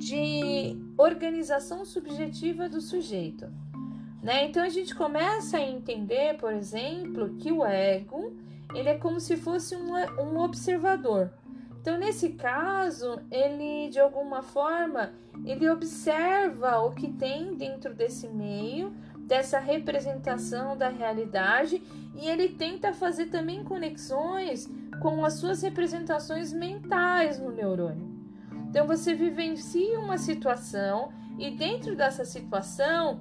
de organização subjetiva do sujeito. Né? Então a gente começa a entender, por exemplo, que o ego ele é como se fosse um, um observador. Então, nesse caso, ele de alguma forma ele observa o que tem dentro desse meio, dessa representação da realidade, e ele tenta fazer também conexões com as suas representações mentais no neurônio. Então, você vivencia uma situação e dentro dessa situação,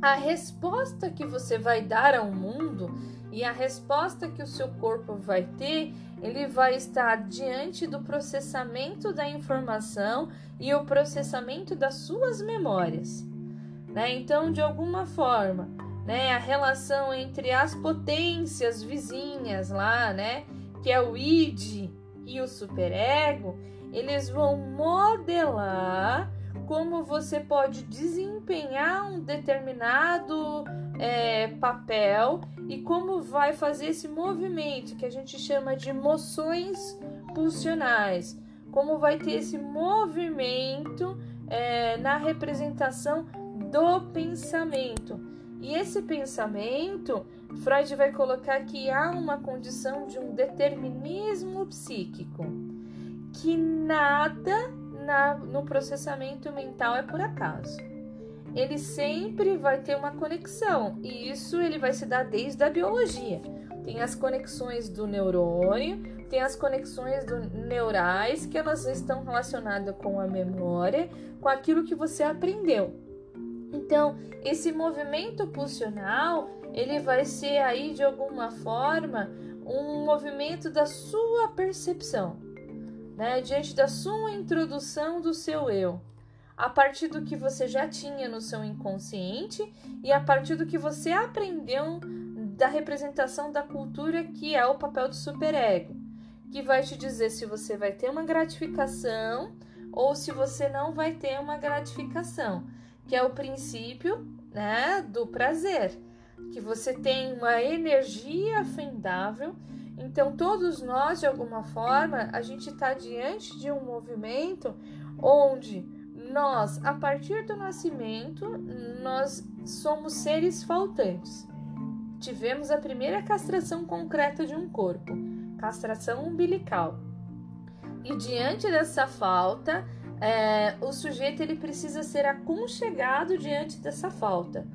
a resposta que você vai dar ao mundo e a resposta que o seu corpo vai ter, ele vai estar diante do processamento da informação e o processamento das suas memórias. Né? Então, de alguma forma, né, a relação entre as potências vizinhas lá, né, que é o id e o superego, eles vão modelar como você pode desempenhar um determinado é, papel e como vai fazer esse movimento que a gente chama de moções pulsionais, como vai ter esse movimento é, na representação do pensamento. E esse pensamento, Freud vai colocar que há uma condição de um determinismo psíquico, que nada na, no processamento mental é por acaso. Ele sempre vai ter uma conexão, e isso ele vai se dar desde a biologia. Tem as conexões do neurônio, tem as conexões do neurais, que elas estão relacionadas com a memória, com aquilo que você aprendeu. Então, esse movimento pulsional, ele vai ser aí de alguma forma um movimento da sua percepção né, diante da sua introdução do seu eu, a partir do que você já tinha no seu inconsciente e a partir do que você aprendeu da representação da cultura que é o papel do superego, que vai te dizer se você vai ter uma gratificação ou se você não vai ter uma gratificação, que é o princípio, né, do prazer, que você tem uma energia fendável então, todos nós, de alguma forma, a gente está diante de um movimento onde nós, a partir do nascimento, nós somos seres faltantes. Tivemos a primeira castração concreta de um corpo, castração umbilical. E diante dessa falta, é, o sujeito ele precisa ser aconchegado diante dessa falta.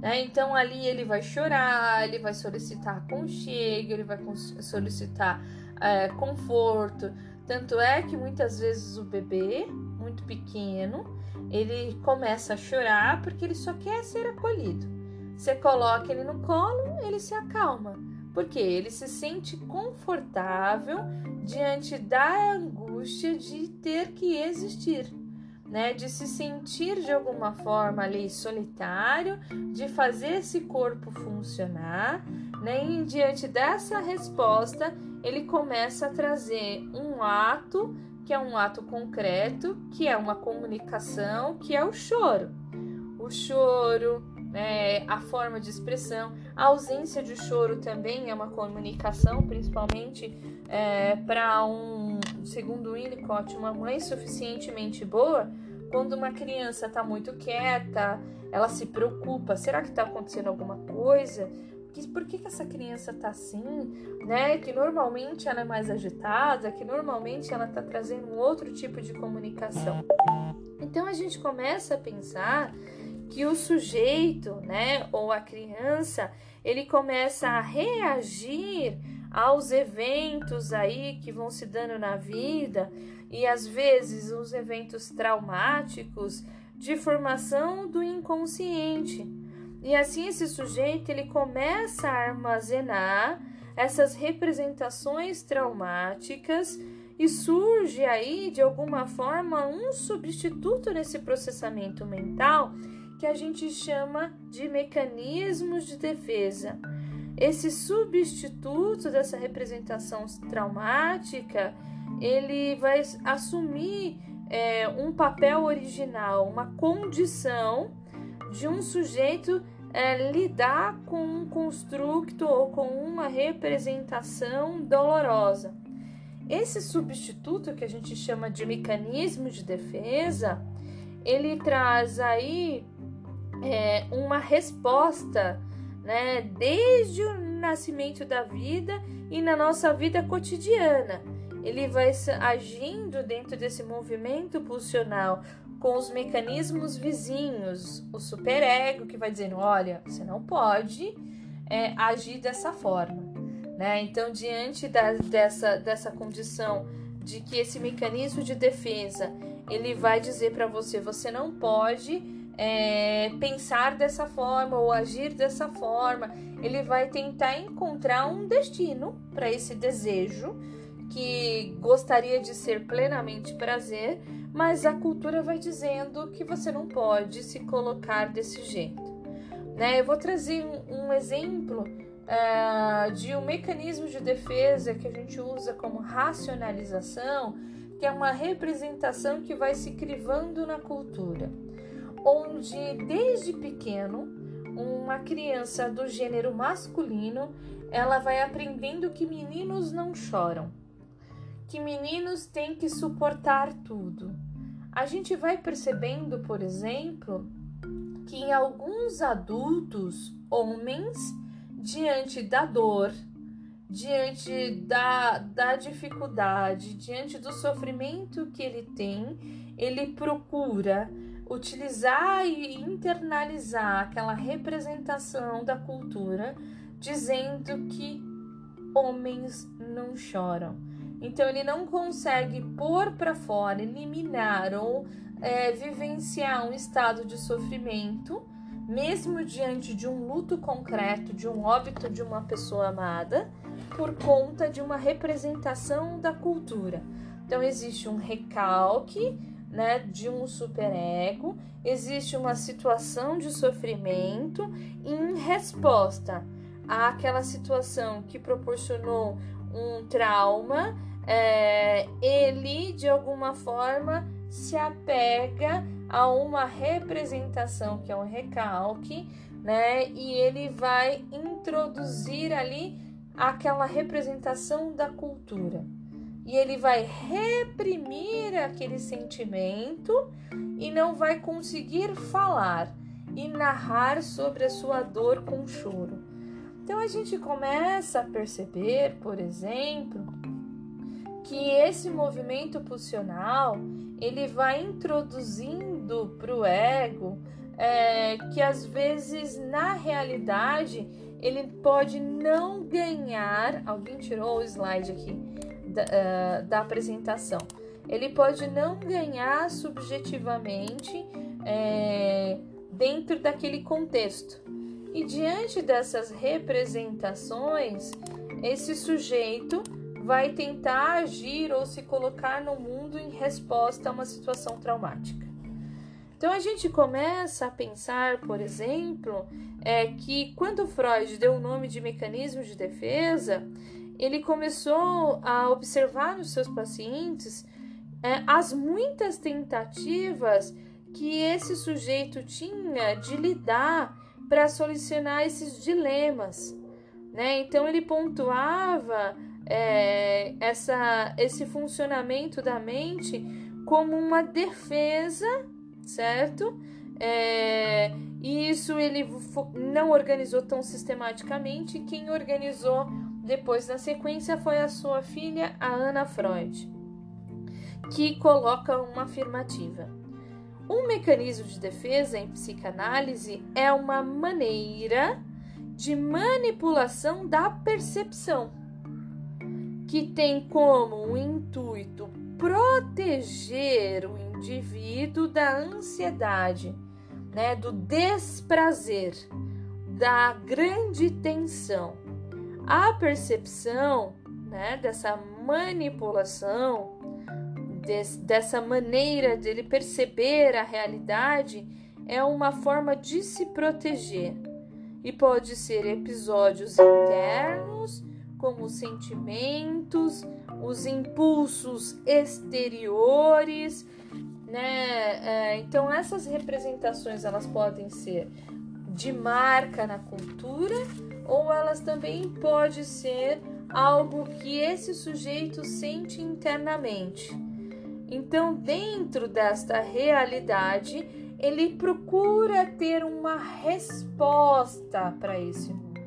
Né? Então ali ele vai chorar, ele vai solicitar aconchego, ele vai solicitar é, conforto. Tanto é que muitas vezes o bebê, muito pequeno, ele começa a chorar porque ele só quer ser acolhido. Você coloca ele no colo, ele se acalma, porque ele se sente confortável diante da angústia de ter que existir né, de se sentir de alguma forma ali solitário, de fazer esse corpo funcionar, né, e diante dessa resposta ele começa a trazer um ato que é um ato concreto, que é uma comunicação, que é o choro. O choro, né, a forma de expressão, a ausência de choro também é uma comunicação, principalmente é, para um, segundo Winnicott, uma mãe suficientemente boa, quando uma criança está muito quieta, ela se preocupa, será que está acontecendo alguma coisa? Por que, que essa criança está assim, né? Que normalmente ela é mais agitada, que normalmente ela está trazendo um outro tipo de comunicação. Então a gente começa a pensar que o sujeito, né, ou a criança, ele começa a reagir aos eventos aí que vão se dando na vida e às vezes os eventos traumáticos de formação do inconsciente. E assim esse sujeito ele começa a armazenar essas representações traumáticas e surge aí de alguma forma um substituto nesse processamento mental que a gente chama de mecanismos de defesa. Esse substituto dessa representação traumática, ele vai assumir é, um papel original, uma condição de um sujeito é, lidar com um construto ou com uma representação dolorosa. esse substituto que a gente chama de mecanismo de defesa, ele traz aí é, uma resposta, né, desde o nascimento da vida e na nossa vida cotidiana. Ele vai agindo dentro desse movimento pulsional com os mecanismos vizinhos, o superego que vai dizendo, olha, você não pode é, agir dessa forma, né? Então, diante da, dessa, dessa condição de que esse mecanismo de defesa ele vai dizer para você, você não pode é, pensar dessa forma ou agir dessa forma. Ele vai tentar encontrar um destino para esse desejo que gostaria de ser plenamente prazer, mas a cultura vai dizendo que você não pode se colocar desse jeito. Né? Eu vou trazer um, exemplo uh, de um mecanismo de defesa que a gente usa como racionalização, que é uma representação que vai se crivando na cultura, onde desde pequeno uma criança do gênero masculino ela vai aprendendo que meninos não choram que meninos têm que suportar tudo. A gente vai percebendo, por exemplo, que em alguns adultos, homens, diante da dor, diante da, da dificuldade, diante do sofrimento que ele tem, ele procura utilizar e internalizar aquela representação da cultura, dizendo que homens não choram então ele não consegue pôr para fora, eliminar ou é, vivenciar um estado de sofrimento, mesmo diante de um luto concreto, de um óbito de uma pessoa amada, por conta de uma representação da cultura. Então existe um recalque, né, de um superego, existe uma situação de sofrimento em resposta àquela situação que proporcionou um trauma é, ele de alguma forma se apega a uma representação que é um recalque, né? E ele vai introduzir ali aquela representação da cultura. E ele vai reprimir aquele sentimento e não vai conseguir falar e narrar sobre a sua dor com choro. Então a gente começa a perceber, por exemplo, que esse movimento pulsional ele vai introduzindo para o ego é, que às vezes na realidade ele pode não ganhar. Alguém tirou o slide aqui da, uh, da apresentação. Ele pode não ganhar subjetivamente é, dentro daquele contexto. E diante dessas representações, esse sujeito vai tentar agir ou se colocar no mundo em resposta a uma situação traumática. Então a gente começa a pensar, por exemplo, é que quando Freud deu o nome de mecanismo de defesa, ele começou a observar nos seus pacientes é, as muitas tentativas que esse sujeito tinha de lidar para solucionar esses dilemas. Né? Então ele pontuava é, essa, esse funcionamento da mente como uma defesa, certo? É, e isso ele não organizou tão sistematicamente. Quem organizou depois na sequência foi a sua filha, a Ana Freud, que coloca uma afirmativa. Um mecanismo de defesa em psicanálise é uma maneira de manipulação da percepção que tem como intuito proteger o indivíduo da ansiedade, né, do desprazer, da grande tensão. A percepção né, dessa manipulação, des, dessa maneira dele perceber a realidade, é uma forma de se proteger. E pode ser episódios internos como os sentimentos, os impulsos exteriores, né? É, então essas representações elas podem ser de marca na cultura ou elas também podem ser algo que esse sujeito sente internamente. Então, dentro desta realidade, ele procura ter uma resposta para esse mundo.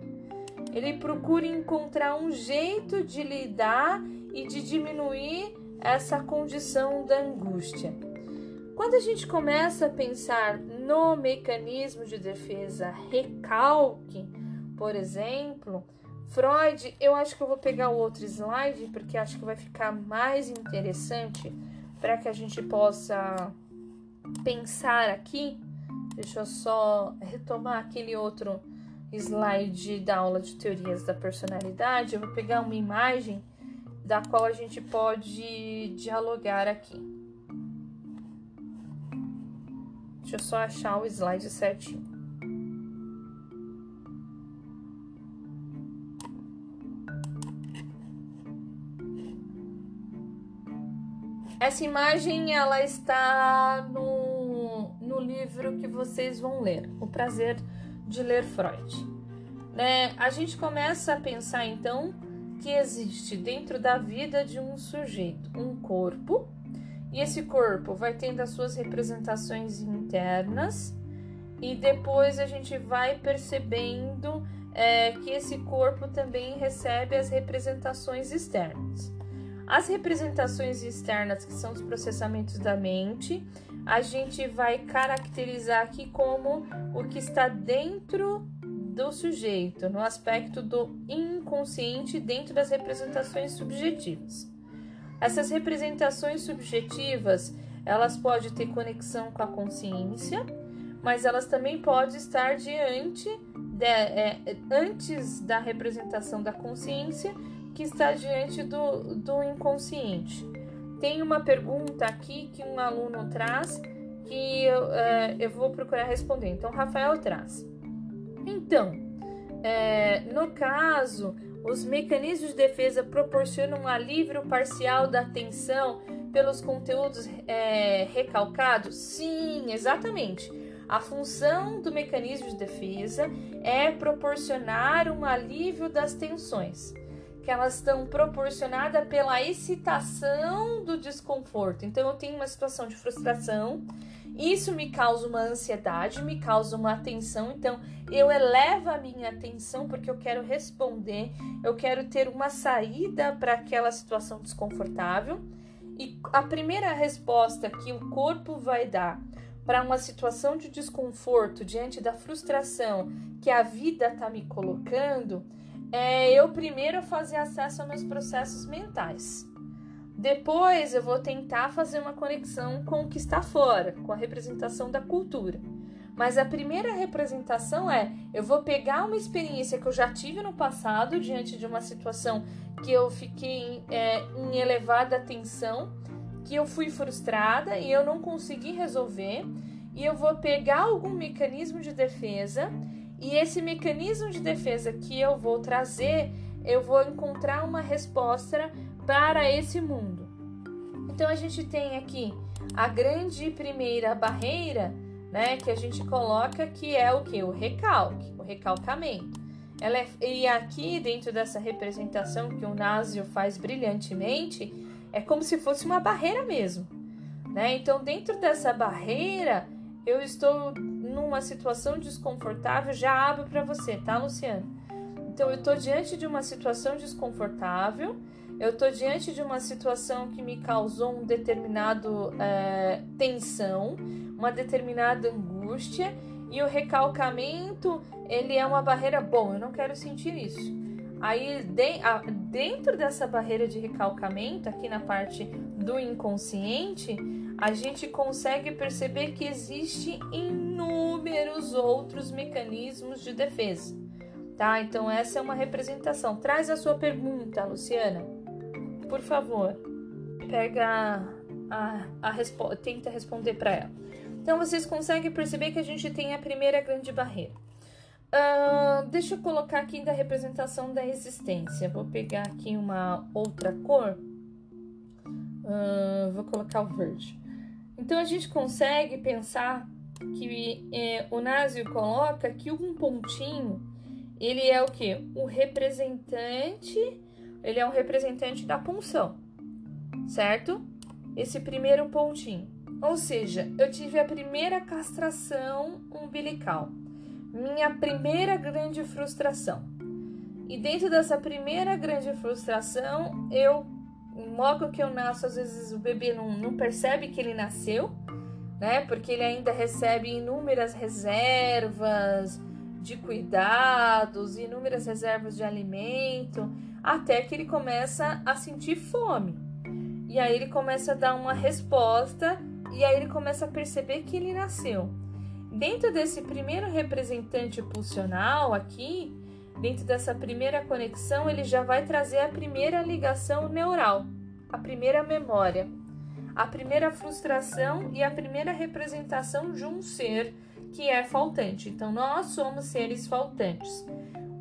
Ele procura encontrar um jeito de lidar e de diminuir essa condição da angústia. Quando a gente começa a pensar no mecanismo de defesa recalque, por exemplo, Freud, eu acho que eu vou pegar o outro slide porque acho que vai ficar mais interessante para que a gente possa pensar aqui. Deixa eu só retomar aquele outro slide da aula de teorias da personalidade. Eu vou pegar uma imagem da qual a gente pode dialogar aqui. Deixa eu só achar o slide certinho. Essa imagem ela está no, no livro que vocês vão ler, O Prazer de Ler Freud. Né? A gente começa a pensar então que existe dentro da vida de um sujeito um corpo, e esse corpo vai tendo as suas representações internas, e depois a gente vai percebendo é, que esse corpo também recebe as representações externas. As representações externas, que são os processamentos da mente, a gente vai caracterizar aqui como o que está dentro do sujeito, no aspecto do inconsciente, dentro das representações subjetivas. Essas representações subjetivas, elas podem ter conexão com a consciência, mas elas também podem estar diante de, é, antes da representação da consciência que está diante do, do inconsciente. Tem uma pergunta aqui que um aluno traz que eu, é, eu vou procurar responder. Então, Rafael traz. Então, é, no caso, os mecanismos de defesa proporcionam um alívio parcial da atenção pelos conteúdos é, recalcados? Sim, exatamente. A função do mecanismo de defesa é proporcionar um alívio das tensões que elas estão proporcionadas pela excitação do desconforto. Então eu tenho uma situação de frustração, isso me causa uma ansiedade, me causa uma atenção, então eu elevo a minha atenção porque eu quero responder, eu quero ter uma saída para aquela situação desconfortável. E a primeira resposta que o corpo vai dar para uma situação de desconforto diante da frustração que a vida está me colocando é eu primeiro fazer acesso aos meus processos mentais. Depois eu vou tentar fazer uma conexão com o que está fora, com a representação da cultura. Mas a primeira representação é: eu vou pegar uma experiência que eu já tive no passado, diante de uma situação que eu fiquei é, em elevada tensão, que eu fui frustrada e eu não consegui resolver, e eu vou pegar algum mecanismo de defesa e esse mecanismo de defesa que eu vou trazer, eu vou encontrar uma resposta para esse mundo. Então a gente tem aqui a grande primeira barreira, né, que a gente coloca que é o que o recalque, o recalcamento. Ela é, e aqui dentro dessa representação que o Násio faz brilhantemente, é como se fosse uma barreira mesmo, né? Então dentro dessa barreira eu estou numa situação desconfortável, já abro para você, tá, Luciano? Então, eu estou diante de uma situação desconfortável, eu estou diante de uma situação que me causou um determinado é, tensão, uma determinada angústia, e o recalcamento, ele é uma barreira, bom, eu não quero sentir isso. Aí, de, a, dentro dessa barreira de recalcamento, aqui na parte do inconsciente, a gente consegue perceber que existe inúmeros outros mecanismos de defesa, tá? Então essa é uma representação. Traz a sua pergunta, Luciana. Por favor. Pega a, a, tenta responder para ela. Então vocês conseguem perceber que a gente tem a primeira grande barreira. Uh, deixa eu colocar aqui da representação da existência. Vou pegar aqui uma outra cor. Uh, vou colocar o verde. Então a gente consegue pensar que é, o Násio coloca que um pontinho ele é o que? O representante ele é um representante da punção, certo? Esse primeiro pontinho. Ou seja, eu tive a primeira castração umbilical, minha primeira grande frustração. E dentro dessa primeira grande frustração, eu, logo que eu nasço, às vezes o bebê não, não percebe que ele nasceu, né? Porque ele ainda recebe inúmeras reservas de cuidados, inúmeras reservas de alimento, até que ele começa a sentir fome. E aí ele começa a dar uma resposta e aí ele começa a perceber que ele nasceu. Dentro desse primeiro representante pulsional aqui, dentro dessa primeira conexão, ele já vai trazer a primeira ligação neural, a primeira memória, a primeira frustração e a primeira representação de um ser que é faltante. Então, nós somos seres faltantes.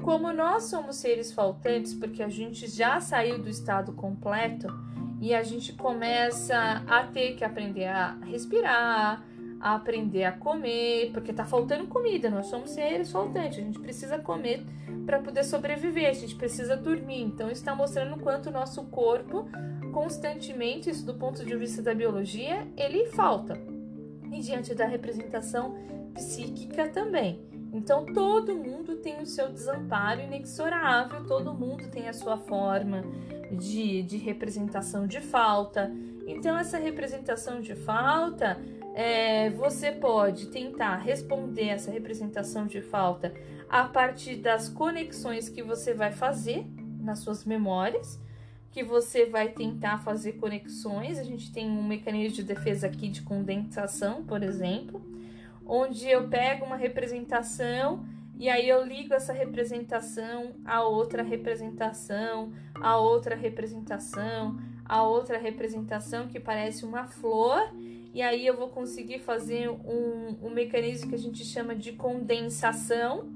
Como nós somos seres faltantes, porque a gente já saiu do estado completo e a gente começa a ter que aprender a respirar, a aprender a comer, porque tá faltando comida, nós somos seres faltantes, a gente precisa comer para poder sobreviver, a gente precisa dormir. Então, está mostrando quanto o nosso corpo constantemente, isso do ponto de vista da biologia, ele falta. E diante da representação psíquica também. Então, todo mundo tem o seu desamparo inexorável, todo mundo tem a sua forma de, de representação de falta. Então, essa representação de falta, é, você pode tentar responder essa representação de falta a partir das conexões que você vai fazer nas suas memórias, que você vai tentar fazer conexões. A gente tem um mecanismo de defesa aqui de condensação, por exemplo onde eu pego uma representação e aí eu ligo essa representação a outra representação, a outra representação, a outra representação que parece uma flor, e aí eu vou conseguir fazer um, um mecanismo que a gente chama de condensação,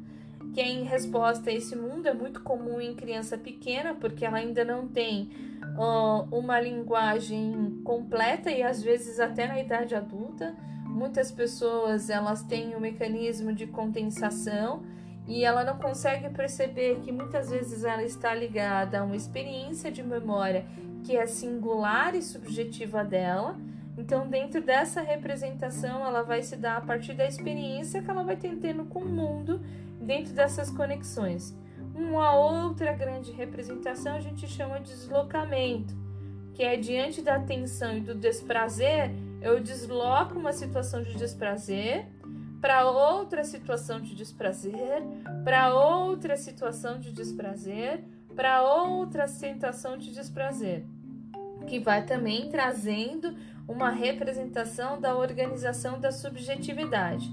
que em resposta a esse mundo, é muito comum em criança pequena, porque ela ainda não tem uh, uma linguagem completa e às vezes até na idade adulta muitas pessoas elas têm um mecanismo de condensação e ela não consegue perceber que muitas vezes ela está ligada a uma experiência de memória que é singular e subjetiva dela. Então, dentro dessa representação, ela vai se dar a partir da experiência que ela vai tendo com o mundo dentro dessas conexões. Uma outra grande representação a gente chama de deslocamento, que é diante da tensão e do desprazer, eu desloco uma situação de desprazer para outra situação de desprazer, para outra situação de desprazer, para outra sensação de desprazer, que vai também trazendo uma representação da organização da subjetividade.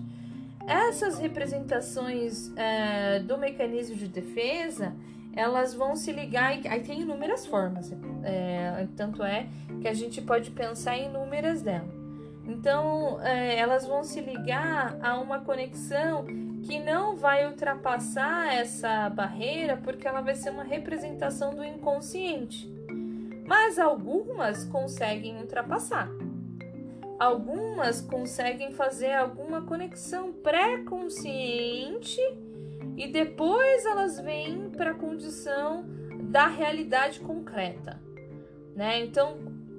Essas representações é, do mecanismo de defesa elas vão se ligar e aí tem inúmeras formas, é, tanto é que a gente pode pensar em inúmeras delas. Então, é, elas vão se ligar a uma conexão que não vai ultrapassar essa barreira, porque ela vai ser uma representação do inconsciente. Mas algumas conseguem ultrapassar. Algumas conseguem fazer alguma conexão pré-consciente e depois elas vêm para a condição da realidade concreta, né? Então,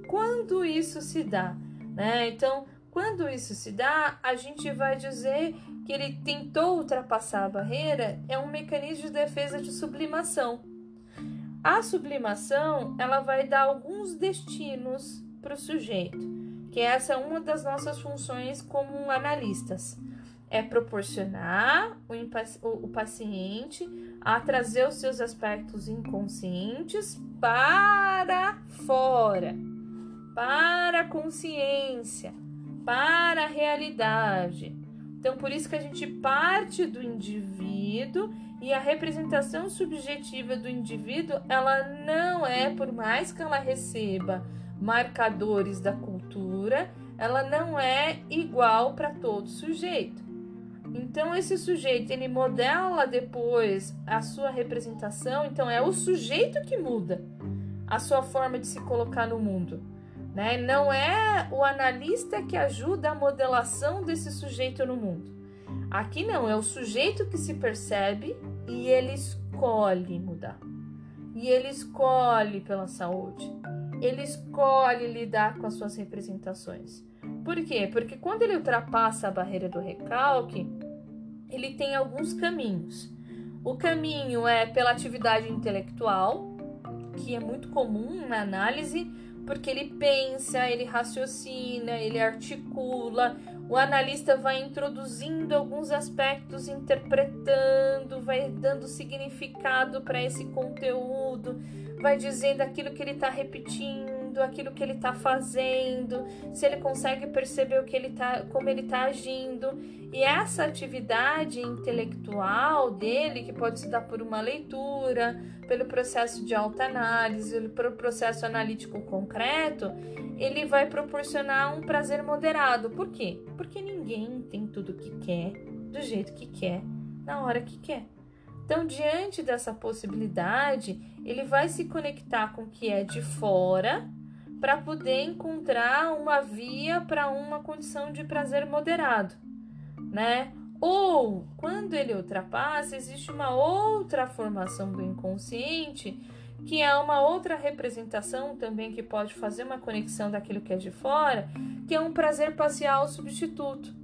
quando isso se dá? Né? Então, quando isso se dá, a gente vai dizer que ele tentou ultrapassar a barreira, é um mecanismo de defesa de sublimação. A sublimação, ela vai dar alguns destinos para o sujeito, que essa é uma das nossas funções como analistas. É proporcionar o, paciente a trazer os seus aspectos inconscientes para fora para a consciência, para a realidade. Então, por isso que a gente parte do indivíduo e a representação subjetiva do indivíduo, ela não é, por mais que ela receba marcadores da cultura, ela não é igual para todo sujeito. Então esse sujeito ele modela depois a sua representação, então é o sujeito que muda a sua forma de se colocar no mundo. Né? Não é o analista que ajuda a modelação desse sujeito no mundo. Aqui não, é o sujeito que se percebe e ele escolhe mudar. e ele escolhe pela saúde. Ele escolhe lidar com as suas representações. Por quê? Porque quando ele ultrapassa a barreira do recalque, ele tem alguns caminhos. O caminho é pela atividade intelectual, que é muito comum na análise, porque ele pensa, ele raciocina, ele articula. O analista vai introduzindo alguns aspectos, interpretando, vai dando significado para esse conteúdo, vai dizendo aquilo que ele está repetindo, aquilo que ele está fazendo, se ele consegue perceber o que ele tá, como ele está agindo. E essa atividade intelectual dele, que pode se dar por uma leitura, pelo processo de autoanálise, pelo processo analítico concreto, ele vai proporcionar um prazer moderado. Por quê? Porque ninguém tem tudo o que quer, do jeito que quer, na hora que quer. Então, diante dessa possibilidade, ele vai se conectar com o que é de fora para poder encontrar uma via para uma condição de prazer moderado, né? Ou, quando ele ultrapassa, existe uma outra formação do inconsciente, que é uma outra representação também que pode fazer uma conexão daquilo que é de fora, que é um prazer parcial substituto.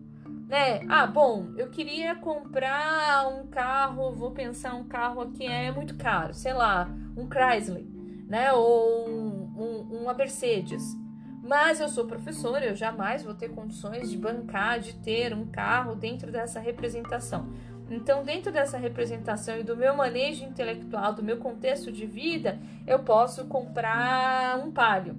Né? Ah, bom, eu queria comprar um carro, vou pensar um carro que é muito caro, sei lá, um Chrysler, né? Ou um, um, uma Mercedes. Mas eu sou professora, eu jamais vou ter condições de bancar, de ter um carro dentro dessa representação. Então, dentro dessa representação e do meu manejo intelectual, do meu contexto de vida, eu posso comprar um palio,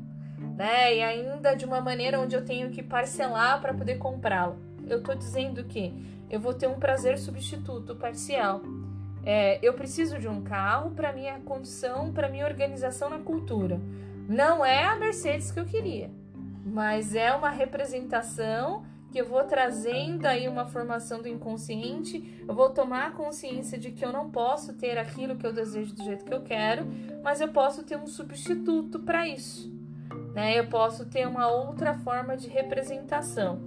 né? E ainda de uma maneira onde eu tenho que parcelar para poder comprá-lo. Eu estou dizendo que eu vou ter um prazer substituto parcial. É, eu preciso de um carro para minha condição, para minha organização na cultura. Não é a Mercedes que eu queria mas é uma representação que eu vou trazendo aí uma formação do inconsciente, eu vou tomar consciência de que eu não posso ter aquilo que eu desejo do jeito que eu quero, mas eu posso ter um substituto para isso. Né? Eu posso ter uma outra forma de representação.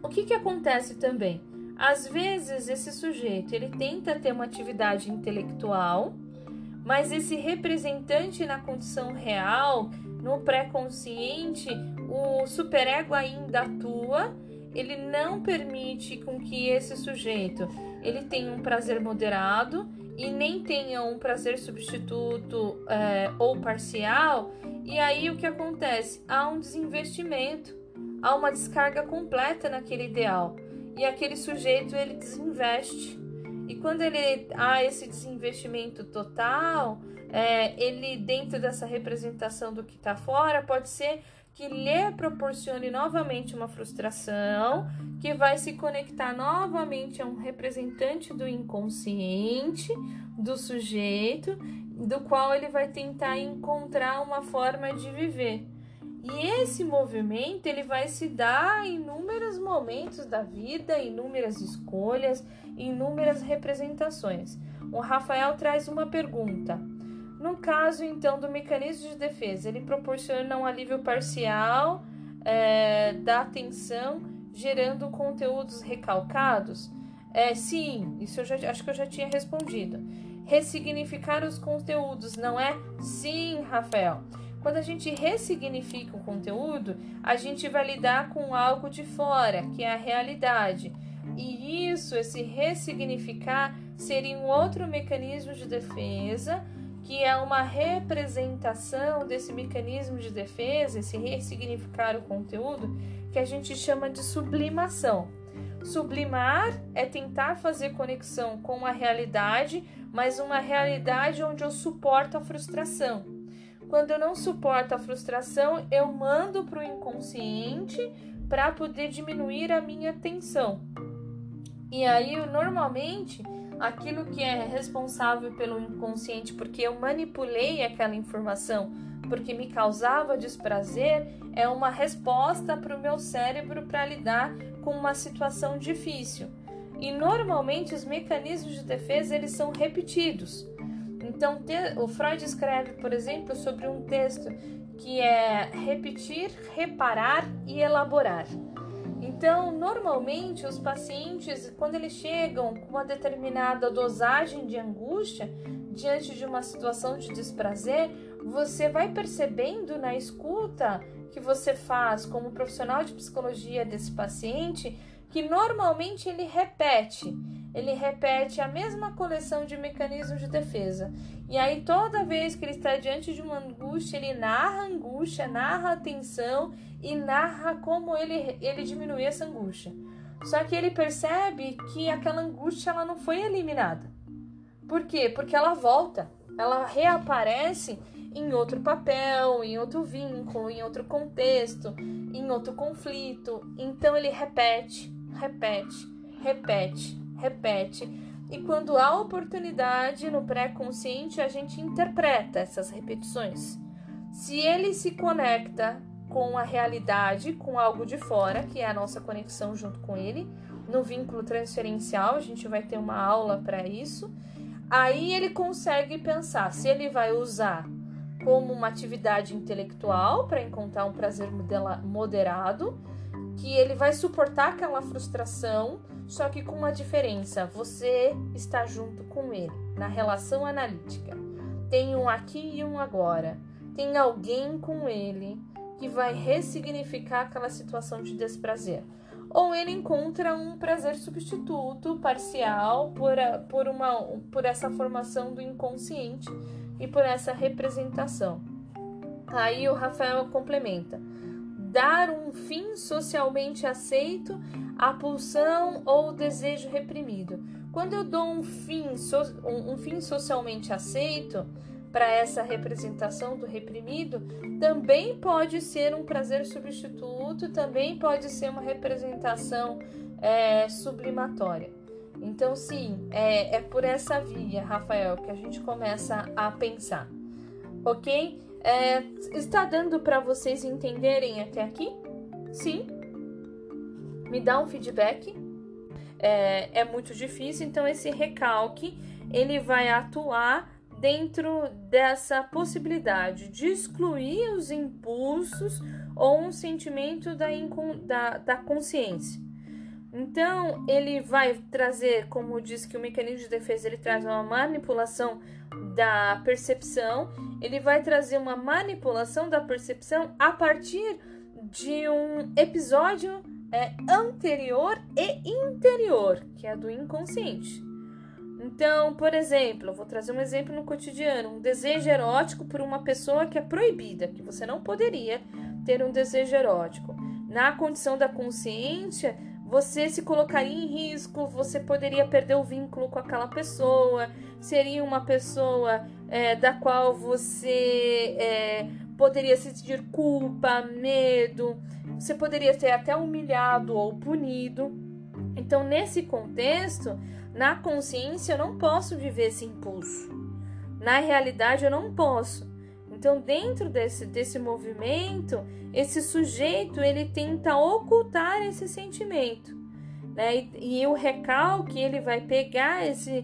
O que, que acontece também? Às vezes esse sujeito ele tenta ter uma atividade intelectual, mas esse representante na condição real no pré-consciente, o superego ainda atua, ele não permite com que esse sujeito ele tenha um prazer moderado e nem tenha um prazer substituto é, ou parcial, e aí o que acontece? Há um desinvestimento, há uma descarga completa naquele ideal, e aquele sujeito ele desinveste. E quando ele há esse desinvestimento total, é, ele dentro dessa representação do que está fora, pode ser que lhe proporcione novamente uma frustração, que vai se conectar novamente a um representante do inconsciente do sujeito, do qual ele vai tentar encontrar uma forma de viver. E esse movimento ele vai se dar em inúmeros momentos da vida, inúmeras escolhas, inúmeras representações. O Rafael traz uma pergunta. No caso, então, do mecanismo de defesa, ele proporciona um alívio parcial é, da atenção, gerando conteúdos recalcados? É, sim, isso eu já, acho que eu já tinha respondido. Ressignificar os conteúdos, não é? Sim, Rafael. Quando a gente ressignifica o conteúdo, a gente vai lidar com algo de fora, que é a realidade. E isso, esse ressignificar, seria um outro mecanismo de defesa que é uma representação desse mecanismo de defesa, esse ressignificar o conteúdo, que a gente chama de sublimação. Sublimar é tentar fazer conexão com a realidade, mas uma realidade onde eu suporto a frustração. Quando eu não suporto a frustração, eu mando para o inconsciente para poder diminuir a minha tensão. E aí, normalmente, aquilo que é responsável pelo inconsciente, porque eu manipulei aquela informação, porque me causava desprazer, é uma resposta para o meu cérebro para lidar com uma situação difícil. E normalmente os mecanismos de defesa eles são repetidos. Então, o Freud escreve, por exemplo, sobre um texto que é repetir, reparar e elaborar. Então, normalmente, os pacientes, quando eles chegam com uma determinada dosagem de angústia, diante de uma situação de desprazer, você vai percebendo na escuta que você faz como profissional de psicologia desse paciente que normalmente ele repete, ele repete a mesma coleção de mecanismos de defesa. E aí toda vez que ele está diante de uma angústia, ele narra a angústia, narra a tensão e narra como ele ele diminuiu essa angústia. Só que ele percebe que aquela angústia ela não foi eliminada. Por quê? Porque ela volta, ela reaparece em outro papel, em outro vínculo, em outro contexto, em outro conflito. Então ele repete, repete, repete, repete. E quando há oportunidade no pré-consciente, a gente interpreta essas repetições. Se ele se conecta com a realidade, com algo de fora, que é a nossa conexão junto com ele, no vínculo transferencial, a gente vai ter uma aula para isso. Aí ele consegue pensar se ele vai usar como uma atividade intelectual para encontrar um prazer moderado, que ele vai suportar aquela frustração, só que com uma diferença: você está junto com ele na relação analítica. Tem um aqui e um agora. Tem alguém com ele que vai ressignificar aquela situação de desprazer. Ou ele encontra um prazer substituto parcial por, por, uma, por essa formação do inconsciente e por essa representação. Aí o Rafael complementa: dar um fim socialmente aceito à pulsão ou desejo reprimido. Quando eu dou um fim, so, um, um fim socialmente aceito para essa representação do reprimido, também pode ser um prazer substituto, também pode ser uma representação é, sublimatória. Então, sim, é, é por essa via, Rafael, que a gente começa a pensar, ok? É, está dando para vocês entenderem até aqui? Sim? Me dá um feedback. É, é muito difícil, então esse recalque ele vai atuar dentro dessa possibilidade de excluir os impulsos ou um sentimento da, da, da consciência. Então, ele vai trazer, como diz que o mecanismo de defesa ele traz uma manipulação da percepção, ele vai trazer uma manipulação da percepção a partir de um episódio é, anterior e interior, que é do inconsciente. Então, por exemplo, vou trazer um exemplo no cotidiano: um desejo erótico por uma pessoa que é proibida, que você não poderia ter um desejo erótico. Na condição da consciência, você se colocaria em risco, você poderia perder o vínculo com aquela pessoa, seria uma pessoa é, da qual você é, poderia sentir culpa, medo, você poderia ser até humilhado ou punido. Então, nesse contexto, na consciência, eu não posso viver esse impulso. Na realidade, eu não posso. Então, dentro desse, desse movimento, esse sujeito ele tenta ocultar esse sentimento, né? E, e o recalque ele vai pegar esse,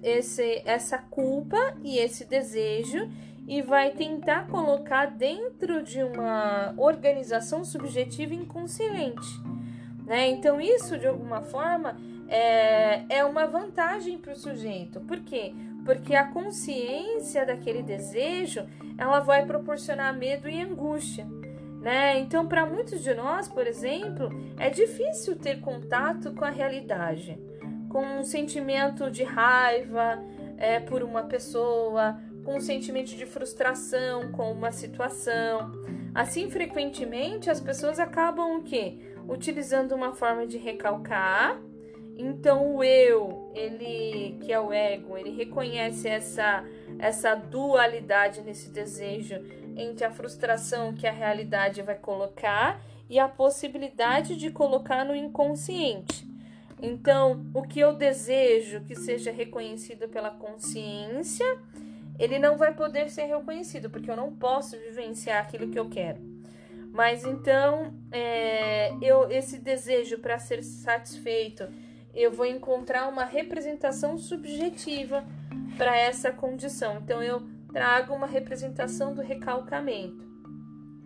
esse, essa culpa e esse desejo e vai tentar colocar dentro de uma organização subjetiva inconsciente, né? Então, isso de alguma forma é, é uma vantagem para o sujeito. Por quê? Porque a consciência daquele desejo ela vai proporcionar medo e angústia. Né? Então, para muitos de nós, por exemplo, é difícil ter contato com a realidade, com um sentimento de raiva é, por uma pessoa, com um sentimento de frustração com uma situação. Assim, frequentemente, as pessoas acabam o quê? Utilizando uma forma de recalcar. Então, o eu, ele, que é o ego, ele reconhece essa essa dualidade nesse desejo entre a frustração que a realidade vai colocar e a possibilidade de colocar no inconsciente. Então, o que eu desejo que seja reconhecido pela consciência, ele não vai poder ser reconhecido, porque eu não posso vivenciar aquilo que eu quero. Mas então, é, eu, esse desejo para ser satisfeito, eu vou encontrar uma representação subjetiva para essa condição. Então eu trago uma representação do recalcamento.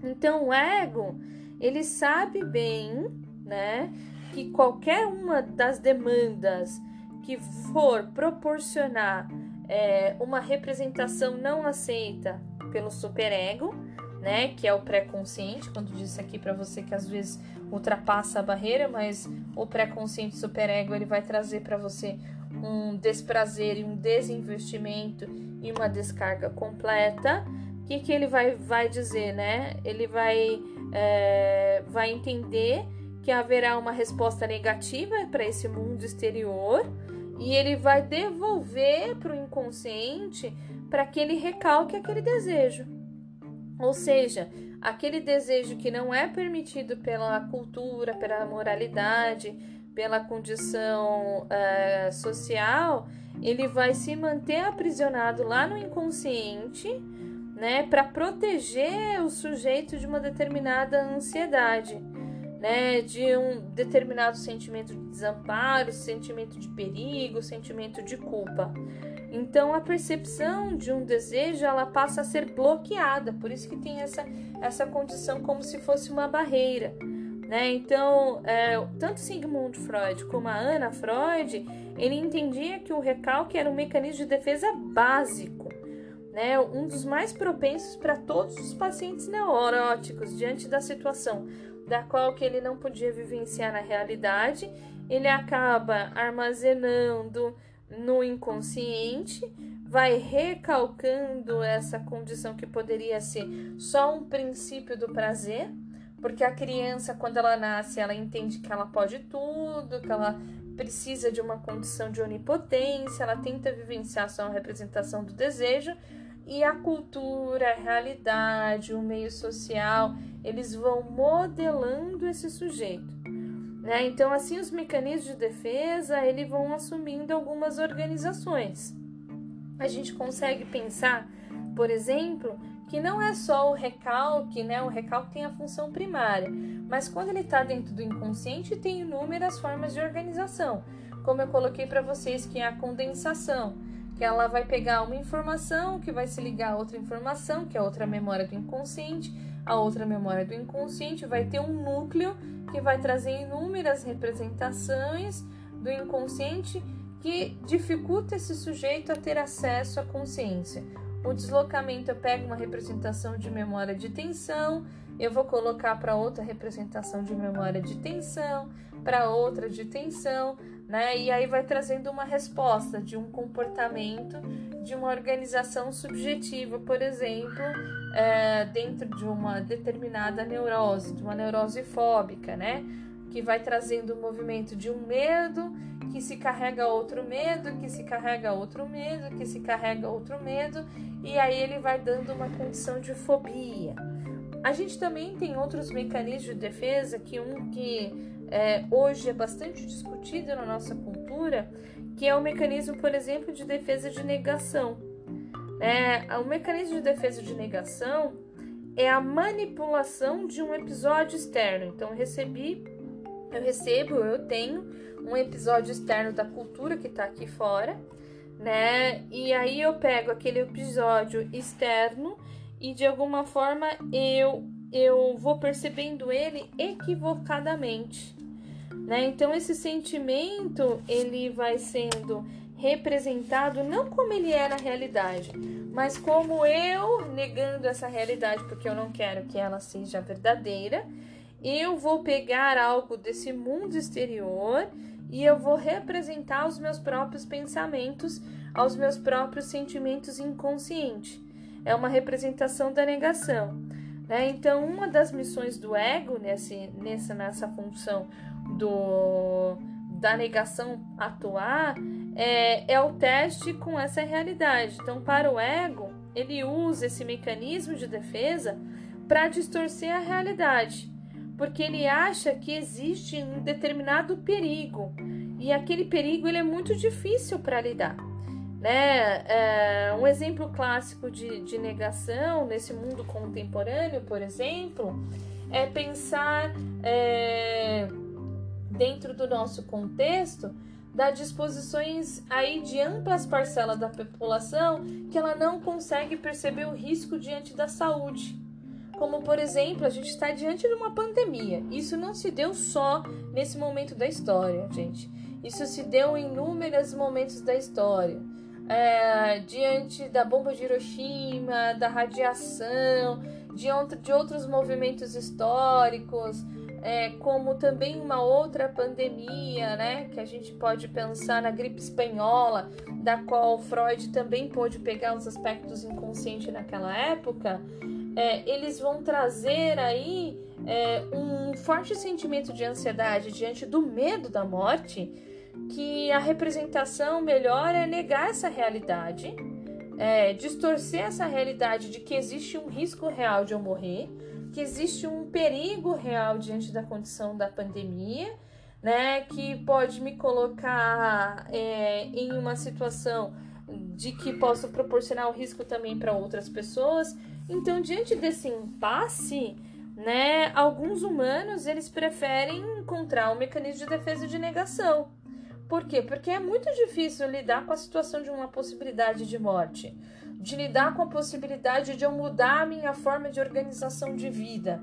Então o ego, ele sabe bem, né, que qualquer uma das demandas que for proporcionar é, uma representação não aceita pelo superego, né, que é o pré-consciente, quando disse aqui para você que às vezes ultrapassa a barreira, mas o pré-consciente superego ele vai trazer para você um desprazer e um desinvestimento e uma descarga completa. O que, que ele vai, vai dizer, né? Ele vai, é, vai entender que haverá uma resposta negativa para esse mundo exterior e ele vai devolver para o inconsciente para que ele recalque aquele desejo. Ou seja, aquele desejo que não é permitido pela cultura, pela moralidade, pela condição uh, social, ele vai se manter aprisionado lá no inconsciente, né, para proteger o sujeito de uma determinada ansiedade, né, de um determinado sentimento de desamparo, sentimento de perigo, sentimento de culpa. Então a percepção de um desejo ela passa a ser bloqueada, por isso que tem essa, essa condição como se fosse uma barreira. Né? Então, é, tanto Sigmund Freud como a Ana Freud, ele entendia que o recalque era um mecanismo de defesa básico, né? um dos mais propensos para todos os pacientes neuróticos diante da situação da qual que ele não podia vivenciar na realidade, ele acaba armazenando no inconsciente, vai recalcando essa condição que poderia ser só um princípio do prazer, porque a criança, quando ela nasce, ela entende que ela pode tudo, que ela precisa de uma condição de onipotência, ela tenta vivenciar só uma representação do desejo, e a cultura, a realidade, o meio social, eles vão modelando esse sujeito. Né? Então, assim, os mecanismos de defesa eles vão assumindo algumas organizações. A gente consegue pensar, por exemplo, que não é só o recalque, né? O recalque tem a função primária, mas quando ele está dentro do inconsciente, tem inúmeras formas de organização. Como eu coloquei para vocês, que é a condensação, que ela vai pegar uma informação que vai se ligar a outra informação, que é outra memória do inconsciente, a outra memória do inconsciente vai ter um núcleo que vai trazer inúmeras representações do inconsciente que dificulta esse sujeito a ter acesso à consciência. O deslocamento eu pego uma representação de memória de tensão, eu vou colocar para outra representação de memória de tensão, para outra de tensão, né? E aí vai trazendo uma resposta de um comportamento de uma organização subjetiva, por exemplo, é, dentro de uma determinada neurose, de uma neurose fóbica, né? Que vai trazendo o movimento de um medo, que se carrega outro medo, que se carrega outro medo, que se carrega outro medo, e aí ele vai dando uma condição de fobia. A gente também tem outros mecanismos de defesa, que um que é, hoje é bastante discutido na nossa cultura, que é o mecanismo, por exemplo, de defesa de negação. É, o mecanismo de defesa de negação é a manipulação de um episódio externo. Então, recebi, eu recebo, eu tenho um episódio externo da cultura que está aqui fora, né? E aí eu pego aquele episódio externo e de alguma forma eu eu vou percebendo ele equivocadamente, né? Então esse sentimento ele vai sendo representado não como ele é na realidade, mas como eu negando essa realidade porque eu não quero que ela seja verdadeira, eu vou pegar algo desse mundo exterior e eu vou representar os meus próprios pensamentos, aos meus próprios sentimentos inconscientes. É uma representação da negação. Né? Então, uma das missões do ego nesse, nessa, nessa função do, da negação atuar é, é o teste com essa realidade. Então, para o ego, ele usa esse mecanismo de defesa para distorcer a realidade, porque ele acha que existe um determinado perigo e aquele perigo ele é muito difícil para lidar. Né? É, um exemplo clássico de, de negação nesse mundo contemporâneo, por exemplo, é pensar é, dentro do nosso contexto dá disposições aí de amplas parcelas da população que ela não consegue perceber o risco diante da saúde. Como, por exemplo, a gente está diante de uma pandemia. Isso não se deu só nesse momento da história, gente. Isso se deu em inúmeros momentos da história. é, diante da bomba de Hiroshima, da radiação, de, de outros movimentos históricos, é, como também uma outra pandemia, né, que a gente pode pensar na gripe espanhola, da qual Freud também pôde pegar os aspectos inconscientes naquela época, é, eles vão trazer aí é, um forte sentimento de ansiedade diante do medo da morte, que a representação melhor é negar essa realidade, é, distorcer essa realidade de que existe um risco real de eu morrer que existe um perigo real diante da condição da pandemia, né, que pode me colocar é, em uma situação de que posso proporcionar o risco também para outras pessoas. Então, diante desse impasse, né, alguns humanos eles preferem encontrar um mecanismo de defesa de negação. Por quê? Porque é muito difícil lidar com a situação de uma possibilidade de morte de lidar com a possibilidade de eu mudar a minha forma de organização de vida.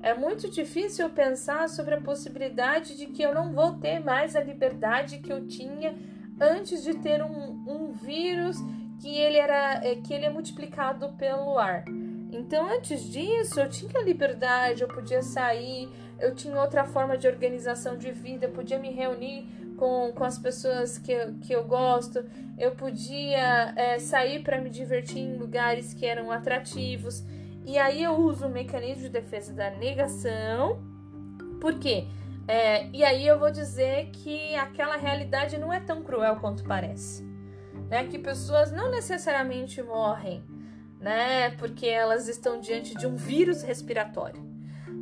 É muito difícil pensar sobre a possibilidade de que eu não vou ter mais a liberdade que eu tinha antes de ter um, um vírus que ele era é, que ele é multiplicado pelo ar. Então, antes disso, eu tinha liberdade, eu podia sair, eu tinha outra forma de organização de vida, eu podia me reunir com, com as pessoas que eu, que eu gosto, eu podia é, sair para me divertir em lugares que eram atrativos. E aí eu uso o mecanismo de defesa da negação. Por quê? É, e aí eu vou dizer que aquela realidade não é tão cruel quanto parece. Né? Que pessoas não necessariamente morrem, né? Porque elas estão diante de um vírus respiratório.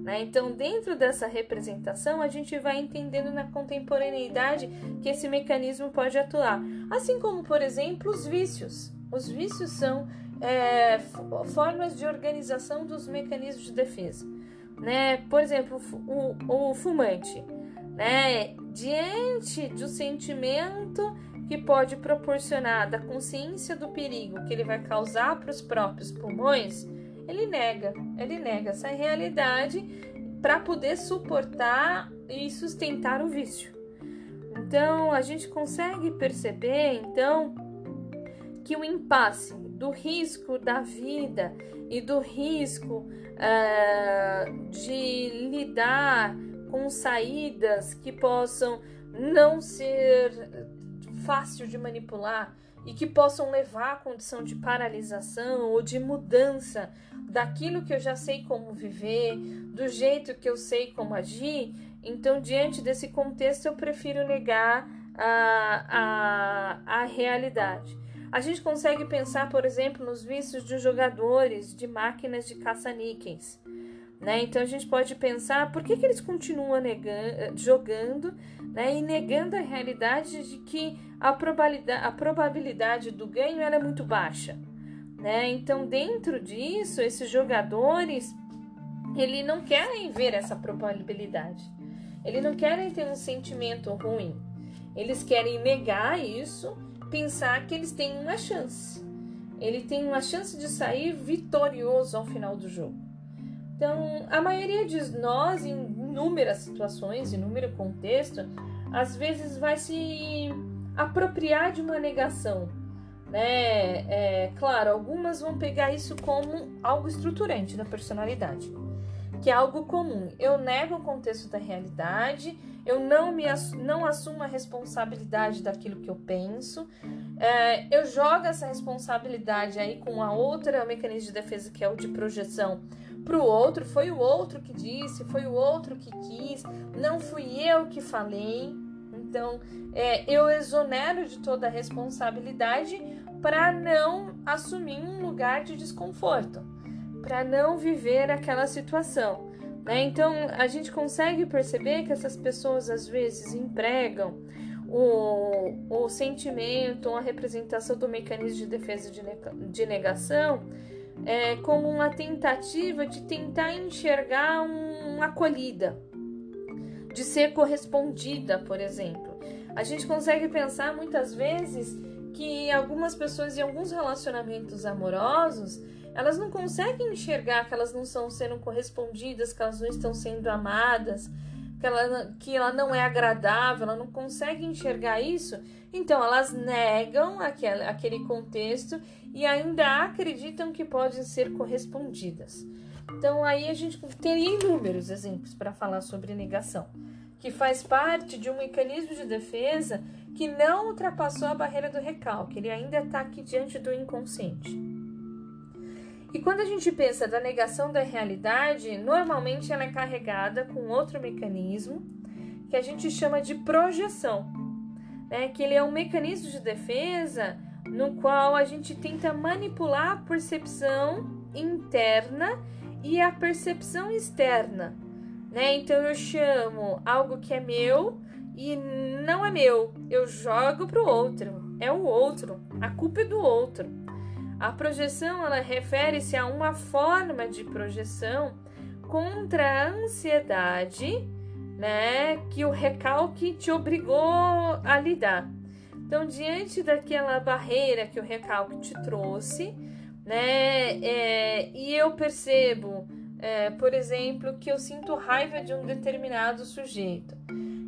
Né? Então, dentro dessa representação, a gente vai entendendo na contemporaneidade que esse mecanismo pode atuar. Assim como, por exemplo, os vícios. Os vícios são é, formas de organização dos mecanismos de defesa. Né? Por exemplo, o, o fumante. Né? Diante do sentimento que pode proporcionar da consciência do perigo que ele vai causar para os próprios pulmões, ele nega, ele nega essa realidade para poder suportar e sustentar o vício. Então a gente consegue perceber então que o impasse do risco da vida e do risco uh, de lidar com saídas que possam não ser fácil de manipular e que possam levar à condição de paralisação ou de mudança daquilo que eu já sei como viver, do jeito que eu sei como agir, então, diante desse contexto, eu prefiro negar a, a, a realidade. A gente consegue pensar, por exemplo, nos vícios de jogadores de máquinas de caça-níqueis. Né? Então a gente pode pensar por que, que eles continuam negando, jogando né? e negando a realidade de que a probabilidade, a probabilidade do ganho era muito baixa. Né? Então, dentro disso, esses jogadores ele não querem ver essa probabilidade. Eles não querem ter um sentimento ruim. Eles querem negar isso, pensar que eles têm uma chance. Ele tem uma chance de sair vitorioso ao final do jogo. Então, a maioria de nós, em inúmeras situações, inúmero contexto, às vezes vai se apropriar de uma negação né? É, claro, algumas vão pegar isso como algo estruturante da personalidade, que é algo comum. Eu nego o contexto da realidade, eu não me não assumo a responsabilidade daquilo que eu penso, é, eu jogo essa responsabilidade aí com a outra mecanismo de defesa que é o de projeção para o outro. Foi o outro que disse, foi o outro que quis, não fui eu que falei. Então, é, eu exonero de toda a responsabilidade para não assumir um lugar de desconforto, para não viver aquela situação. Né? Então, a gente consegue perceber que essas pessoas às vezes empregam o, o sentimento, a representação do mecanismo de defesa de, de negação é, como uma tentativa de tentar enxergar um, uma acolhida de ser correspondida, por exemplo. A gente consegue pensar muitas vezes que algumas pessoas em alguns relacionamentos amorosos elas não conseguem enxergar que elas não estão sendo correspondidas, que elas não estão sendo amadas, que ela, que ela não é agradável, ela não consegue enxergar isso, então elas negam aquele, aquele contexto e ainda acreditam que podem ser correspondidas. Então aí a gente teria inúmeros exemplos para falar sobre negação, que faz parte de um mecanismo de defesa que não ultrapassou a barreira do recalque, ele ainda está aqui diante do inconsciente. E quando a gente pensa da negação da realidade, normalmente ela é carregada com outro mecanismo que a gente chama de projeção, né? que ele é um mecanismo de defesa no qual a gente tenta manipular a percepção interna e a percepção externa. Né? Então eu chamo algo que é meu e não é meu, eu jogo para o outro, é o outro, a culpa é do outro. A projeção ela refere-se a uma forma de projeção contra a ansiedade, né, que o recalque te obrigou a lidar. Então, diante daquela barreira que o recalque te trouxe, né, é, e eu percebo, é, por exemplo, que eu sinto raiva de um determinado sujeito.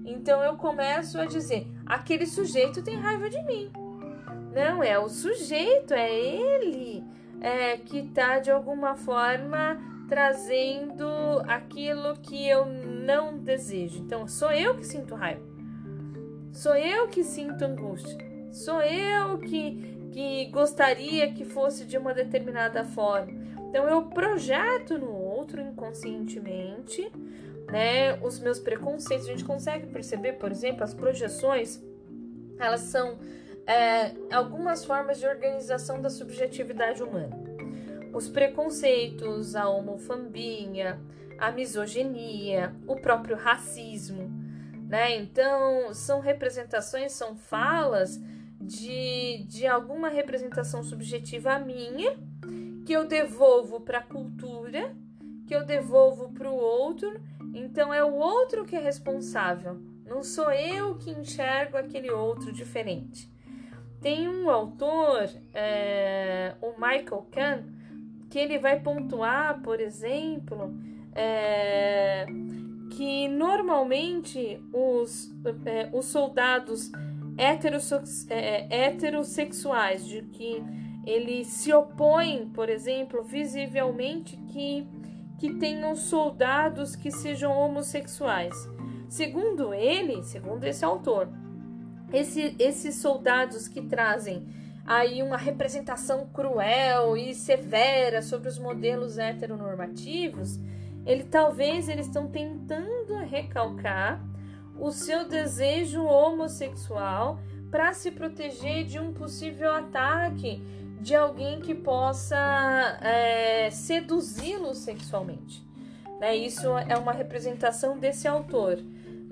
Então eu começo a dizer: aquele sujeito tem raiva de mim. Não, é o sujeito, é ele é, que está de alguma forma trazendo aquilo que eu não desejo. Então, sou eu que sinto raiva, sou eu que sinto angústia, sou eu que, que gostaria que fosse de uma determinada forma. Então, eu projeto no outro inconscientemente né, os meus preconceitos. A gente consegue perceber, por exemplo, as projeções, elas são é, algumas formas de organização da subjetividade humana. Os preconceitos, a homofobia, a misoginia, o próprio racismo, né? Então, são representações, são falas de, de alguma representação subjetiva minha que eu devolvo para a cultura, que eu devolvo para o outro. Então, é o outro que é responsável, não sou eu que enxergo aquele outro diferente. Tem um autor, é, o Michael Kahn, que ele vai pontuar, por exemplo, é, que normalmente os, é, os soldados é, heterossexuais, de que ele se opõe, por exemplo, visivelmente que, que tenham soldados que sejam homossexuais. Segundo ele, segundo esse autor, esse, esses soldados que trazem aí uma representação cruel e severa sobre os modelos heteronormativos, ele talvez eles estão tentando recalcar o seu desejo homossexual para se proteger de um possível ataque de alguém que possa é, seduzi-lo sexualmente. Né? Isso é uma representação desse autor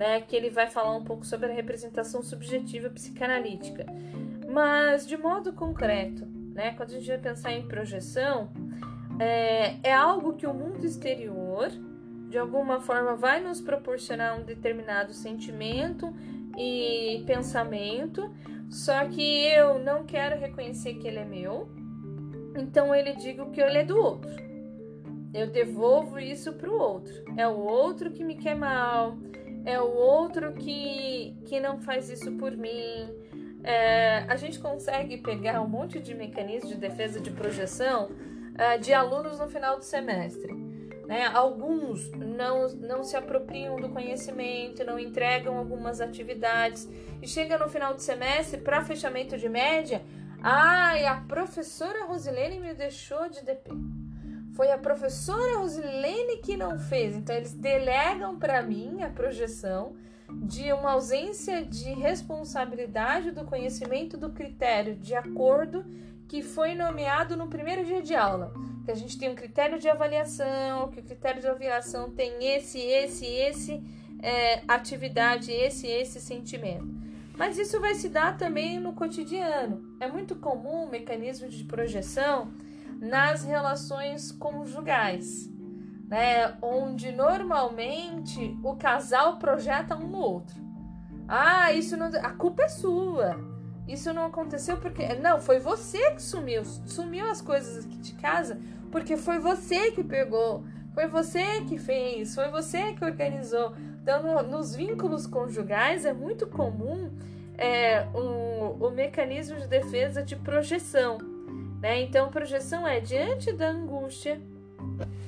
né, que ele vai falar um pouco sobre a representação subjetiva psicanalítica. Mas, de modo concreto, né, quando a gente vai pensar em projeção, é, é algo que o mundo exterior, de alguma forma, vai nos proporcionar um determinado sentimento e pensamento, só que eu não quero reconhecer que ele é meu, então ele digo que ele é do outro. Eu devolvo isso para o outro. É o outro que me quer mal, é o outro que, que não faz isso por mim. É, a gente consegue pegar um monte de mecanismos de defesa de projeção é, de alunos no final do semestre. Né? Alguns não, não se apropriam do conhecimento, não entregam algumas atividades e chega no final do semestre para fechamento de média. Ai, a professora Rosilene me deixou de DP foi a professora Rosilene que não fez. Então eles delegam para mim a projeção de uma ausência de responsabilidade do conhecimento do critério de acordo que foi nomeado no primeiro dia de aula. Que a gente tem um critério de avaliação, que o critério de avaliação tem esse, esse, esse é, atividade, esse, esse sentimento. Mas isso vai se dar também no cotidiano. É muito comum o mecanismo de projeção nas relações conjugais, né? Onde normalmente o casal projeta um no outro. Ah, isso não. A culpa é sua. Isso não aconteceu porque. Não, foi você que sumiu. Sumiu as coisas aqui de casa porque foi você que pegou. Foi você que fez. Foi você que organizou. Então, no, nos vínculos conjugais é muito comum é, um, o mecanismo de defesa de projeção. Né? Então, projeção é diante da angústia,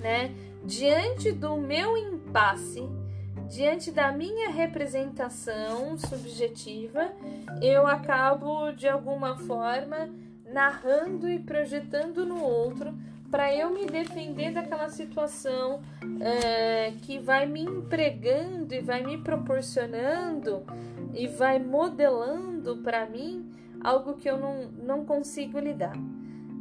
né? diante do meu impasse, diante da minha representação subjetiva, eu acabo de alguma forma narrando e projetando no outro para eu me defender daquela situação é, que vai me empregando e vai me proporcionando e vai modelando para mim algo que eu não, não consigo lidar.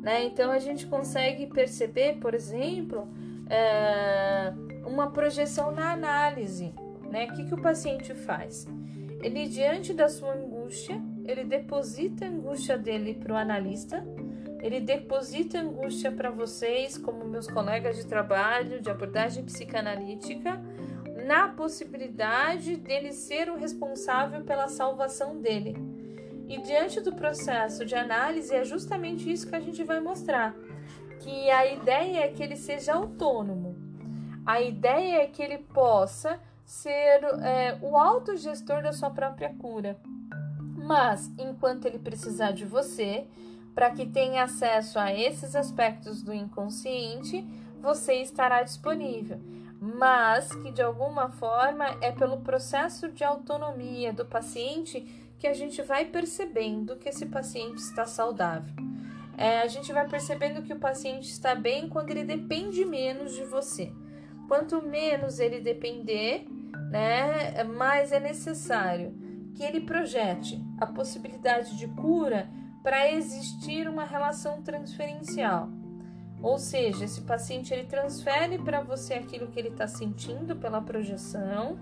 Né? Então a gente consegue perceber, por exemplo, é, uma projeção na análise. Né? O que, que o paciente faz? Ele, diante da sua angústia, ele deposita a angústia dele para o analista, ele deposita angústia para vocês, como meus colegas de trabalho, de abordagem psicanalítica, na possibilidade dele ser o responsável pela salvação dele. E diante do processo de análise, é justamente isso que a gente vai mostrar: que a ideia é que ele seja autônomo, a ideia é que ele possa ser é, o autogestor da sua própria cura. Mas, enquanto ele precisar de você, para que tenha acesso a esses aspectos do inconsciente, você estará disponível. Mas que de alguma forma é pelo processo de autonomia do paciente que a gente vai percebendo que esse paciente está saudável. É, a gente vai percebendo que o paciente está bem quando ele depende menos de você. Quanto menos ele depender, né, mais é necessário que ele projete a possibilidade de cura para existir uma relação transferencial. Ou seja, esse paciente ele transfere para você aquilo que ele está sentindo pela projeção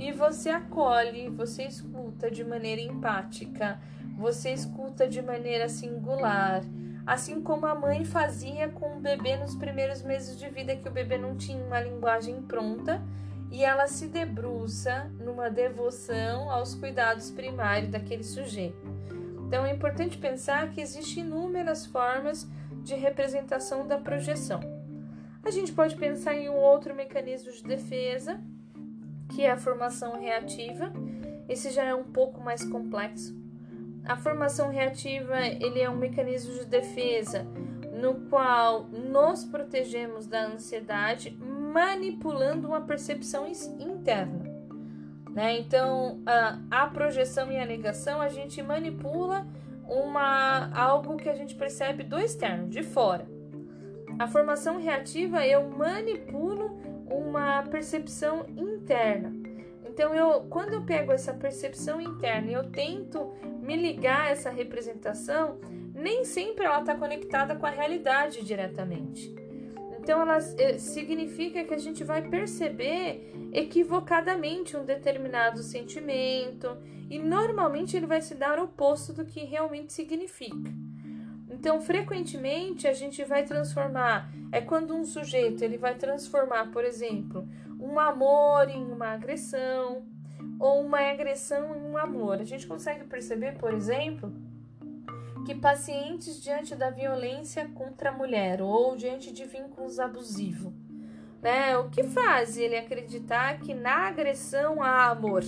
e você acolhe, você escuta de maneira empática, você escuta de maneira singular, assim como a mãe fazia com o bebê nos primeiros meses de vida, que o bebê não tinha uma linguagem pronta e ela se debruça numa devoção aos cuidados primários daquele sujeito. Então é importante pensar que existem inúmeras formas de representação da projeção. A gente pode pensar em um outro mecanismo de defesa, que é a formação reativa. Esse já é um pouco mais complexo. A formação reativa ele é um mecanismo de defesa no qual nos protegemos da ansiedade, manipulando uma percepção interna. Né? Então, a, a projeção e a negação a gente manipula uma algo que a gente percebe do externo, de fora. A formação reativa eu manipulo uma percepção interna. Então, eu, quando eu pego essa percepção interna e eu tento me ligar a essa representação, nem sempre ela está conectada com a realidade diretamente. Então, ela eh, significa que a gente vai perceber equivocadamente um determinado sentimento e normalmente ele vai se dar oposto do que realmente significa. Então, frequentemente a gente vai transformar, é quando um sujeito ele vai transformar, por exemplo, um amor em uma agressão ou uma agressão em um amor. A gente consegue perceber, por exemplo, que pacientes diante da violência contra a mulher ou diante de vínculos abusivos, né? O que faz ele acreditar que na agressão há amor?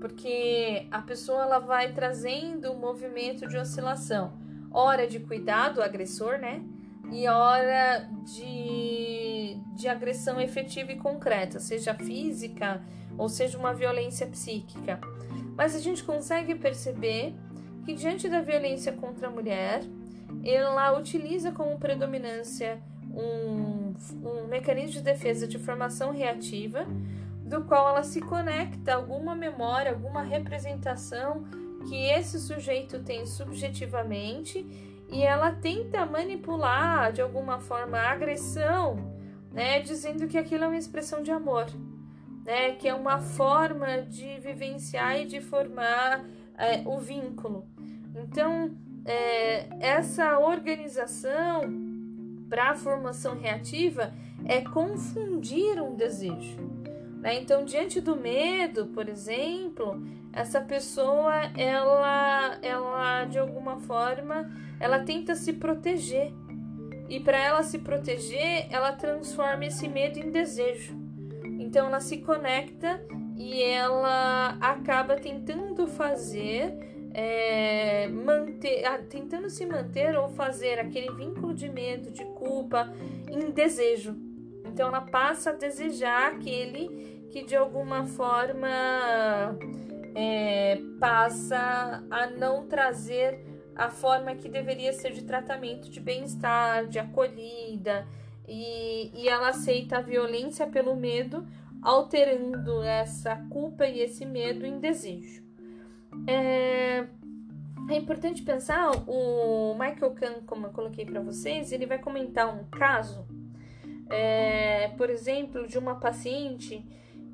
Porque a pessoa ela vai trazendo um movimento de oscilação, hora de cuidado do agressor, né? E hora de, de agressão efetiva e concreta, seja física ou seja uma violência psíquica. Mas a gente consegue perceber que, diante da violência contra a mulher, ela utiliza como predominância um, um mecanismo de defesa de formação reativa, do qual ela se conecta alguma memória, alguma representação que esse sujeito tem subjetivamente e ela tenta manipular de alguma forma a agressão, né, dizendo que aquilo é uma expressão de amor, né, que é uma forma de vivenciar e de formar é, o vínculo. Então, é, essa organização para a formação reativa é confundir um desejo. Né? Então, diante do medo, por exemplo, essa pessoa, ela, ela de alguma forma, ela tenta se proteger. E para ela se proteger, ela transforma esse medo em desejo. Então, ela se conecta e ela acaba tentando fazer é, manter, tentando se manter ou fazer aquele vínculo de medo, de culpa em desejo. Então ela passa a desejar aquele que de alguma forma é, passa a não trazer a forma que deveria ser de tratamento, de bem-estar, de acolhida, e, e ela aceita a violência pelo medo, alterando essa culpa e esse medo em desejo. É, é importante pensar, o Michael Kahn, como eu coloquei para vocês, ele vai comentar um caso, é, por exemplo, de uma paciente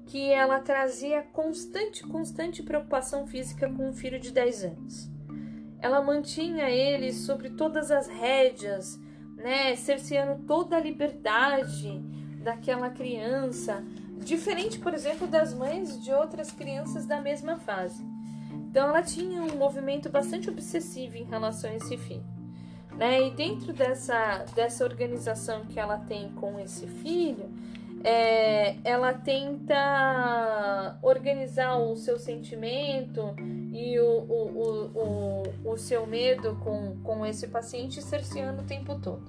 que ela trazia constante, constante preocupação física com um filho de 10 anos. Ela mantinha ele sobre todas as rédeas, né, cerceando toda a liberdade daquela criança, diferente, por exemplo, das mães de outras crianças da mesma fase. Então ela tinha um movimento bastante obsessivo em relação a esse filho. Né? E dentro dessa, dessa organização que ela tem com esse filho, é, ela tenta organizar o seu sentimento e o, o, o, o, seu medo com, com esse paciente cerceando o tempo todo.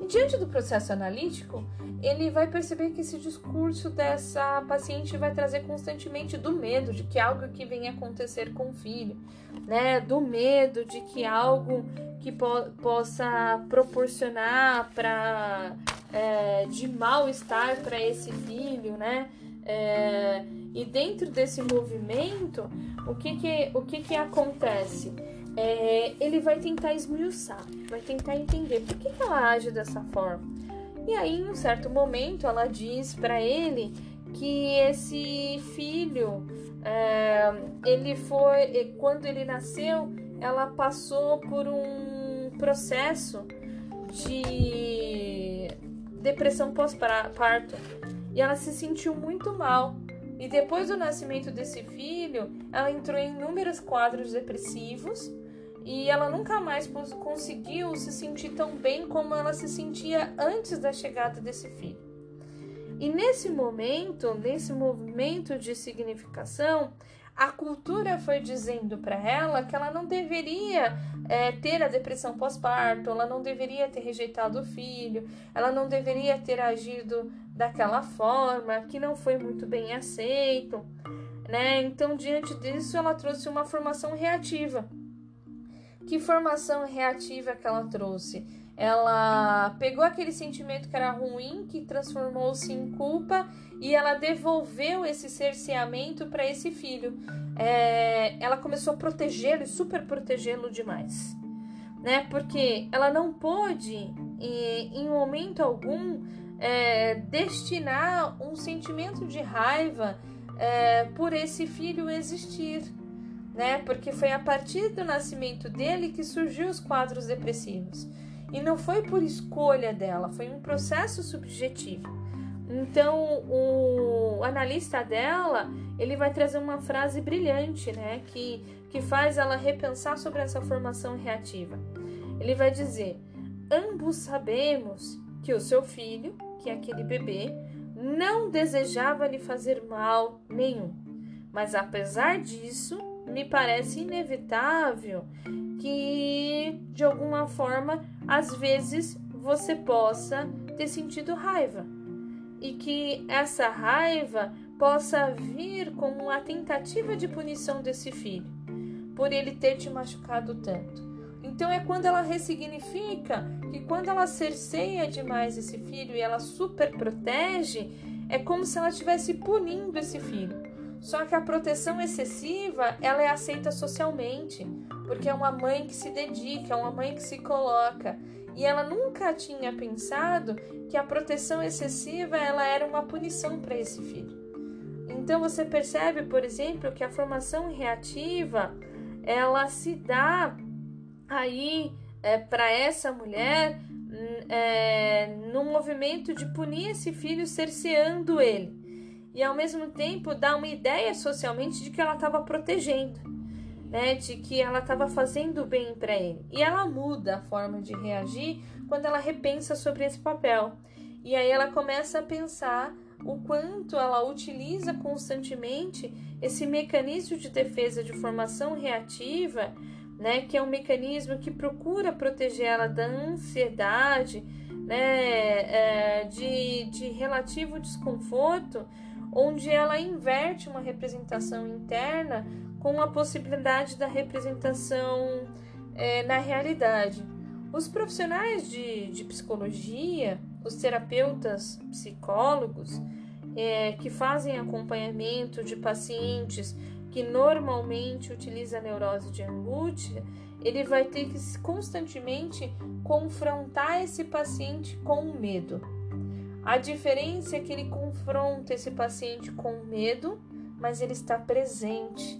E diante do processo analítico, ele vai perceber que esse discurso dessa paciente vai trazer constantemente do medo de que algo que venha acontecer com o filho, né? Do medo de que algo que po possa proporcionar para é, de mal-estar para esse filho, né? É, e dentro desse movimento, o que que, o que, que acontece? é, ele vai tentar esmiuçar, vai tentar entender por que, que ela age dessa forma. E aí, em um certo momento, ela diz para ele que esse filho, é, ele foi, quando ele nasceu, ela passou por um processo de depressão pós-parto e ela se sentiu muito mal. E depois do nascimento desse filho, ela entrou em inúmeros quadros depressivos e ela nunca mais conseguiu se sentir tão bem como ela se sentia antes da chegada desse filho. E nesse momento, nesse movimento de significação, a cultura foi dizendo para ela que ela não deveria é, ter a depressão pós-parto, ela não deveria ter rejeitado o filho, ela não deveria ter agido daquela forma, que não foi muito bem aceito, né? Então, diante disso, ela trouxe uma formação reativa que formação reativa que ela trouxe? Ela pegou aquele sentimento que era ruim, que transformou-se em culpa, e ela devolveu esse cerceamento para esse filho. É, ela começou a protegê-lo e super protegê-lo demais. Né? Porque ela não pôde, em, momento algum, é, destinar um sentimento de raiva é, por esse filho existir né? Porque foi a partir do nascimento dele que surgiu os quadros depressivos. E não foi por escolha dela, foi um processo subjetivo. Então, o analista dela, ele vai trazer uma frase brilhante, né, que que faz ela repensar sobre essa formação reativa. Ele vai dizer: "Ambos sabemos que o seu filho, que é aquele bebê, não desejava lhe fazer mal nenhum. Mas apesar disso, me parece inevitável que de alguma forma às vezes você possa ter sentido raiva e que essa raiva possa vir como uma tentativa de punição desse filho por ele ter te machucado tanto. Então é quando ela ressignifica que quando ela cerceia demais esse filho e ela super protege, é como se ela estivesse punindo esse filho. Só que a proteção excessiva, ela é aceita socialmente, porque é uma mãe que se dedica, é uma mãe que se coloca. E ela nunca tinha pensado que a proteção excessiva, ela era uma punição para esse filho. Então você percebe, por exemplo, que a formação reativa, ela se dá aí é, para essa mulher é, no movimento de punir esse filho cerceando ele e ao mesmo tempo dá uma ideia socialmente de que ela estava protegendo, né, de que ela estava fazendo bem para ele. E ela muda a forma de reagir quando ela repensa sobre esse papel. E aí ela começa a pensar o quanto ela utiliza constantemente esse mecanismo de defesa de formação reativa, né, que é um mecanismo que procura proteger ela da ansiedade, né, é, de, de relativo desconforto, onde ela inverte uma representação interna com a possibilidade da representação é, na realidade. Os profissionais de, de psicologia, os terapeutas psicólogos, é, que fazem acompanhamento de pacientes que normalmente utiliza a neurose de angústia, ele vai ter que constantemente confrontar esse paciente com o medo. A diferença é que ele confronta esse paciente com medo, mas ele está presente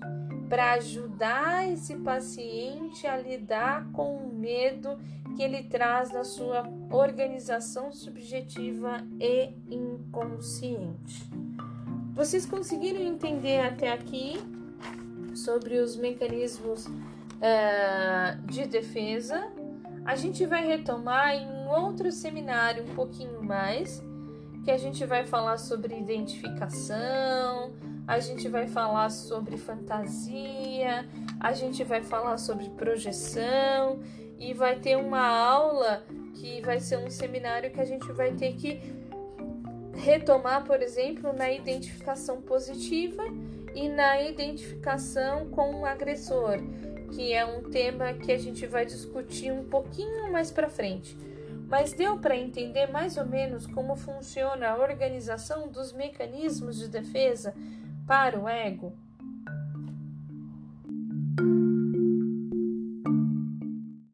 para ajudar esse paciente a lidar com o medo que ele traz da sua organização subjetiva e inconsciente. Vocês conseguiram entender até aqui sobre os mecanismos uh, de defesa? A gente vai retomar em um outro seminário um pouquinho mais, que a gente vai falar sobre identificação, a gente vai falar sobre fantasia, a gente vai falar sobre projeção e vai ter uma aula que vai ser um seminário que a gente vai ter que retomar, por exemplo, na identificação positiva e na identificação com o agressor, que é um tema que a gente vai discutir um pouquinho mais para frente. Mas deu para entender mais ou menos como funciona a organização dos mecanismos de defesa para o ego?